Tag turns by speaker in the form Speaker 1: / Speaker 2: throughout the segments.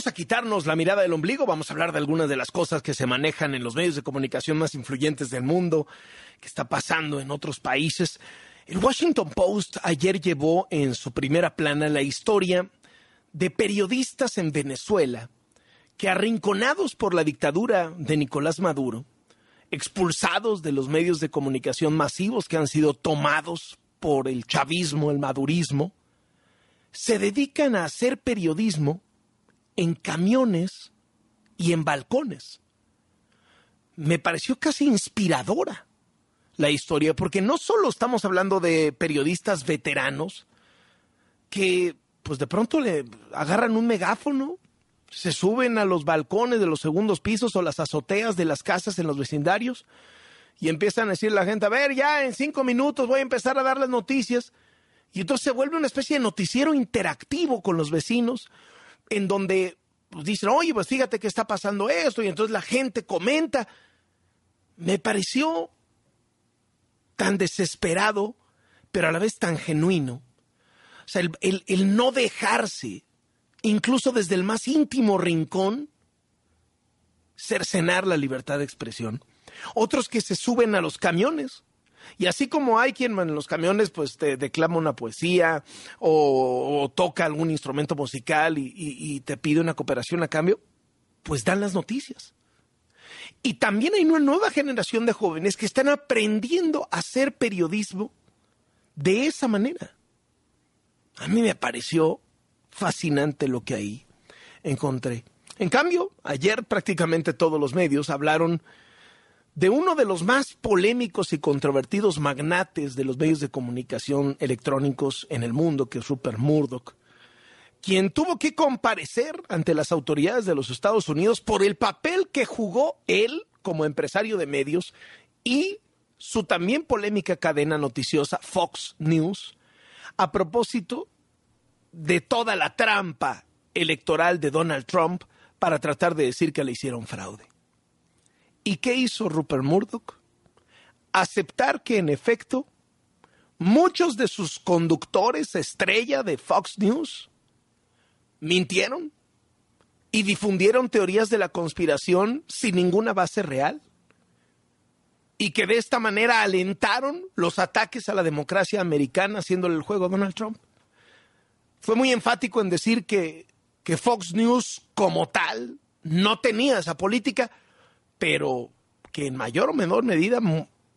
Speaker 1: vamos a quitarnos la mirada del ombligo, vamos a hablar de algunas de las cosas que se manejan en los medios de comunicación más influyentes del mundo, que está pasando en otros países. El Washington Post ayer llevó en su primera plana la historia de periodistas en Venezuela que arrinconados por la dictadura de Nicolás Maduro, expulsados de los medios de comunicación masivos que han sido tomados por el chavismo, el madurismo, se dedican a hacer periodismo en camiones y en balcones. Me pareció casi inspiradora la historia, porque no solo estamos hablando de periodistas veteranos que pues de pronto le agarran un megáfono, se suben a los balcones de los segundos pisos o las azoteas de las casas en los vecindarios y empiezan a decir a la gente, a ver, ya en cinco minutos voy a empezar a dar las noticias. Y entonces se vuelve una especie de noticiero interactivo con los vecinos, en donde dicen, oye, pues fíjate que está pasando esto, y entonces la gente comenta. Me pareció tan desesperado, pero a la vez tan genuino. O sea, el, el no dejarse, incluso desde el más íntimo rincón, cercenar la libertad de expresión. Otros que se suben a los camiones y así como hay quien en los camiones pues te declama una poesía o, toca algún instrumento musical y, te pide una cooperación a cambio, pues dan las noticias. Y también hay una nueva generación de jóvenes que están aprendiendo a hacer periodismo de esa manera. A mí me pareció fascinante lo que ahí encontré. En cambio, ayer prácticamente todos los medios hablaron de uno de los más polémicos y controvertidos magnates de los medios de comunicación electrónicos en el mundo, que es Rupert Murdoch, quien tuvo que comparecer ante las autoridades de los Estados Unidos por el papel que jugó él como empresario de medios y su también polémica cadena noticiosa Fox News a propósito de toda la trampa electoral de Donald Trump para tratar de decir que le hicieron fraude. ¿Y qué hizo Rupert Murdoch? Aceptar que en efecto muchos de sus conductores estrella de Fox News mintieron y difundieron teorías de la conspiración sin ninguna base real y que de esta manera alentaron los ataques a la democracia americana haciéndole el juego a Donald Trump. Fue muy enfático en decir que, que Fox News como tal no tenía esa política, pero que en mayor o menor medida,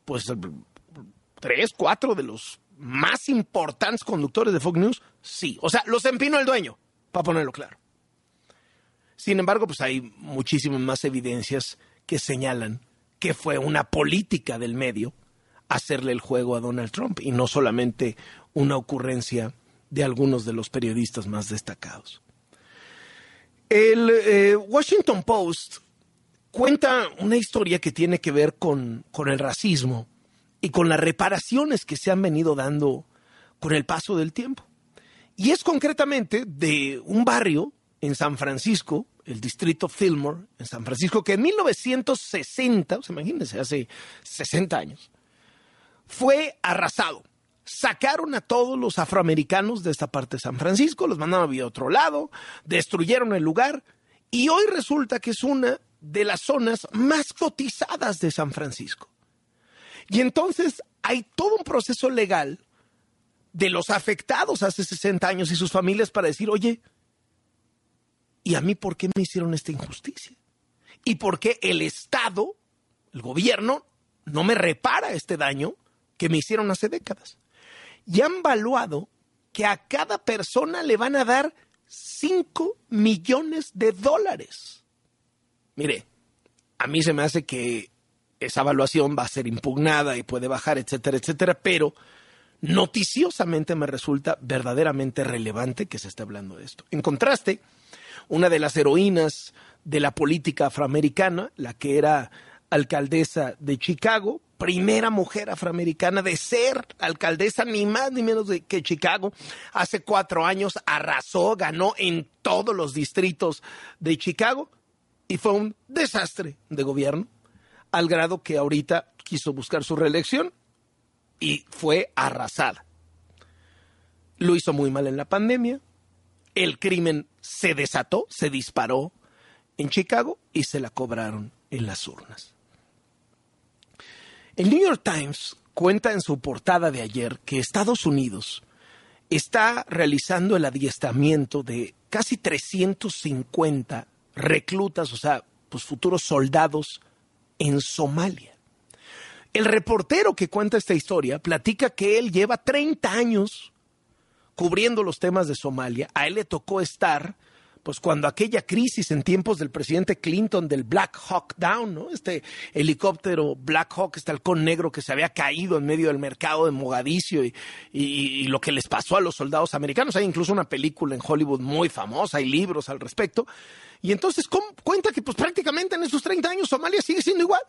Speaker 1: pues tres, cuatro de los más importantes conductores de Fox News, sí. O sea, los empinó el dueño, para ponerlo claro. Sin embargo, pues hay muchísimas más evidencias que señalan que fue una política del medio hacerle el juego a Donald Trump y no solamente una ocurrencia de algunos de los periodistas más destacados. El eh, Washington Post cuenta una historia que tiene que ver con, con el racismo y con las reparaciones que se han venido dando con el paso del tiempo. Y es concretamente de un barrio en San Francisco, el distrito Fillmore, en San Francisco, que en 1960, o sea, imagínense, hace 60 años, fue arrasado. Sacaron a todos los afroamericanos de esta parte de San Francisco, los mandaron a otro lado, destruyeron el lugar y hoy resulta que es una de las zonas más cotizadas de San Francisco. Y entonces hay todo un proceso legal de los afectados hace 60 años y sus familias para decir, oye, ¿y a mí por qué me hicieron esta injusticia? ¿Y por qué el Estado, el gobierno, no me repara este daño que me hicieron hace décadas? Y han valuado que a cada persona le van a dar 5 millones de dólares. Mire, a mí se me hace que esa evaluación va a ser impugnada y puede bajar, etcétera, etcétera, pero noticiosamente me resulta verdaderamente relevante que se esté hablando de esto. En contraste, una de las heroínas de la política afroamericana, la que era alcaldesa de Chicago, primera mujer afroamericana de ser alcaldesa ni más ni menos de que Chicago, hace cuatro años arrasó, ganó en todos los distritos de Chicago, y fue un desastre de gobierno, al grado que ahorita quiso buscar su reelección y fue arrasada. Lo hizo muy mal en la pandemia, el crimen se desató, se disparó en Chicago y se la cobraron en las urnas. El New York Times cuenta en su portada de ayer que Estados Unidos está realizando el adiestramiento de casi 350 reclutas, o sea, pues futuros soldados en Somalia. El reportero que cuenta esta historia platica que él lleva 30 años cubriendo los temas de Somalia. A él le tocó estar, pues cuando aquella crisis en tiempos del presidente Clinton del Black Hawk Down, ¿no? Este helicóptero Black Hawk, este halcón negro que se había caído en medio del mercado de Mogadiscio y, lo que les pasó a los soldados americanos. Hay incluso una película en Hollywood muy famosa, hay libros al respecto. Y entonces cuenta que pues prácticamente en esos 30 años Somalia sigue siendo igual.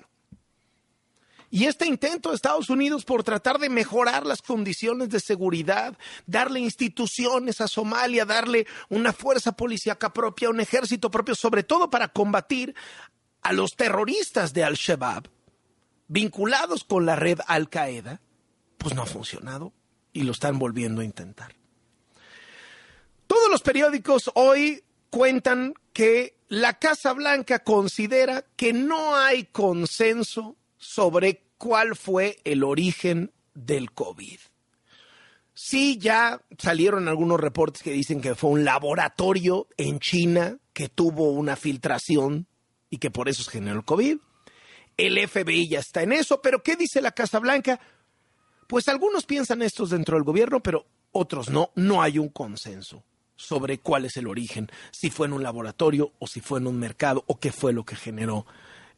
Speaker 1: Y este intento de Estados Unidos por tratar de mejorar las condiciones de seguridad, darle instituciones a Somalia, darle una fuerza policíaca propia, un ejército propio, sobre todo para combatir a los terroristas de Al-Shabaab, vinculados con la red Al-Qaeda, pues no ha funcionado y lo están volviendo a intentar. Todos los periódicos hoy cuentan que la Casa Blanca considera que no hay consenso sobre cuál fue el origen del COVID. Sí, ya salieron algunos reportes que dicen que fue un laboratorio en China que tuvo una filtración y que por eso se generó el COVID. El FBI ya está en eso, pero ¿qué dice la Casa Blanca? Pues algunos piensan estos dentro del gobierno, pero otros no. No hay un consenso sobre cuál es el origen, si fue en un laboratorio o si fue en un mercado o qué fue lo que generó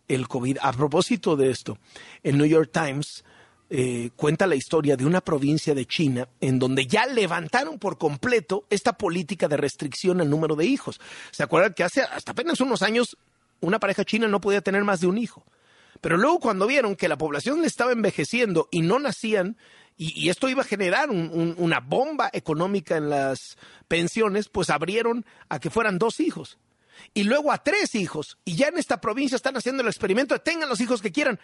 Speaker 1: el COVID. A propósito de esto, el New York Times eh, cuenta la historia de una provincia de China en donde ya levantaron por completo esta política de restricción al número de hijos. ¿Se acuerdan que hace hasta apenas unos años una pareja china no podía tener más de un hijo? Pero luego cuando vieron que la población estaba envejeciendo y no nacían, y, esto iba a generar una bomba económica en las pensiones, pues abrieron a que fueran dos hijos y luego a tres hijos. Y ya en esta provincia están haciendo el experimento de tengan los hijos que quieran.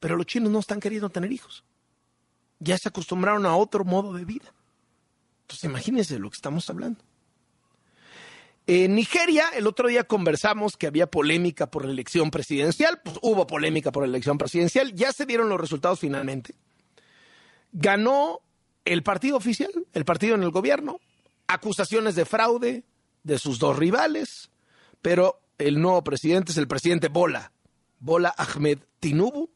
Speaker 1: Pero los chinos no están queriendo tener hijos. Ya se acostumbraron a otro modo de vida. Entonces imagínense lo que estamos hablando. En Nigeria, el otro día conversamos que había polémica por la elección presidencial. Pues hubo polémica por la elección presidencial. Ya se dieron los resultados finalmente. Ganó el partido oficial, el partido en el gobierno. Acusaciones de fraude de sus dos rivales pero el nuevo presidente es el presidente Bola, Bola Ahmed Tinubu,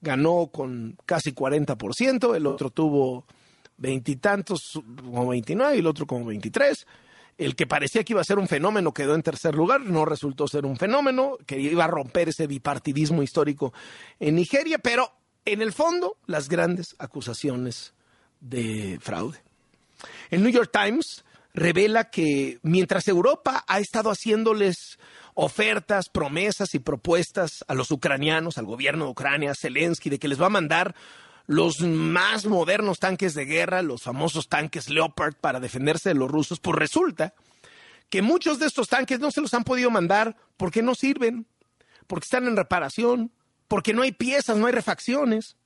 Speaker 1: ganó con casi 40%, el otro tuvo veintitantos, como 29, y el otro como 23. El que parecía que iba a ser un fenómeno quedó en tercer lugar, no resultó ser un fenómeno, que iba a romper ese bipartidismo histórico en Nigeria, pero en el fondo las grandes acusaciones de fraude. El New York Times revela que mientras Europa ha estado haciéndoles ofertas, promesas y propuestas a los ucranianos, al gobierno de Ucrania, a Zelensky, de que les va a mandar los más modernos tanques de guerra, los famosos tanques Leopard para defenderse de los rusos, pues resulta que muchos de estos tanques no se los han podido mandar porque no sirven, porque están en reparación, porque no hay piezas, no hay refacciones.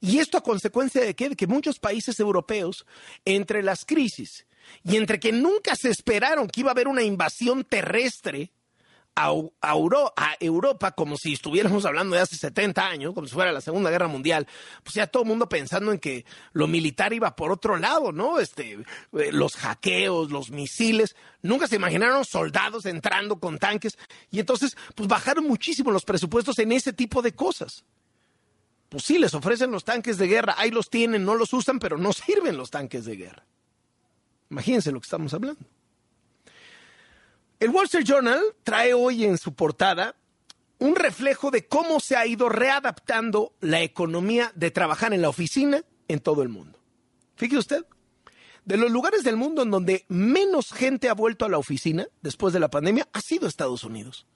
Speaker 1: Y esto a consecuencia de que, de que muchos países europeos, entre las crisis y entre que nunca se esperaron que iba a haber una invasión terrestre a, Europa como si estuviéramos hablando de hace 70 años, como si fuera la Segunda Guerra Mundial, pues ya todo el mundo pensando en que lo militar iba por otro lado, ¿no? Este, eh, los hackeos, los misiles, nunca se imaginaron soldados entrando con tanques y entonces pues bajaron muchísimo los presupuestos en ese tipo de cosas. Pues sí, les ofrecen los tanques de guerra, ahí los tienen, no los usan, pero no sirven los tanques de guerra. Imagínense lo que estamos hablando. El Wall Street Journal trae hoy en su portada un reflejo de cómo se ha ido readaptando la economía de trabajar en la oficina en todo el mundo. Fíjese usted, de los lugares del mundo en donde menos gente ha vuelto a la oficina después de la pandemia ha sido Estados Unidos.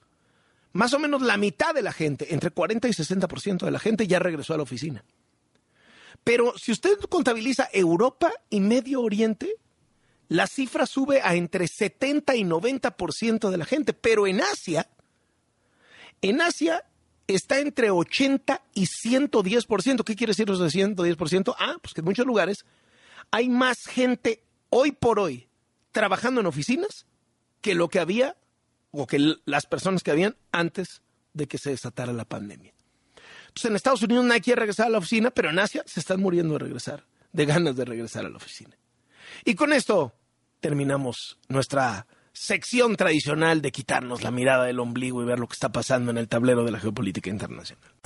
Speaker 1: Más o menos la mitad de la gente, entre 40 y 60% de la gente ya regresó a la oficina. Pero si usted contabiliza Europa y Medio Oriente, la cifra sube a entre 70 y 90% de la gente, pero en Asia, en Asia está entre 80 y 110%. ¿Qué quiere decir eso de 110%? Ah, pues que en muchos lugares hay más gente hoy por hoy trabajando en oficinas que lo que había o que las personas que habían antes de que se desatara la pandemia. Entonces en Estados Unidos nadie quiere regresar a la oficina, pero en Asia se están muriendo de regresar, de ganas de regresar a la oficina. Y con esto terminamos nuestra sección tradicional de quitarnos la mirada del ombligo y ver lo que está pasando en el tablero de la geopolítica internacional.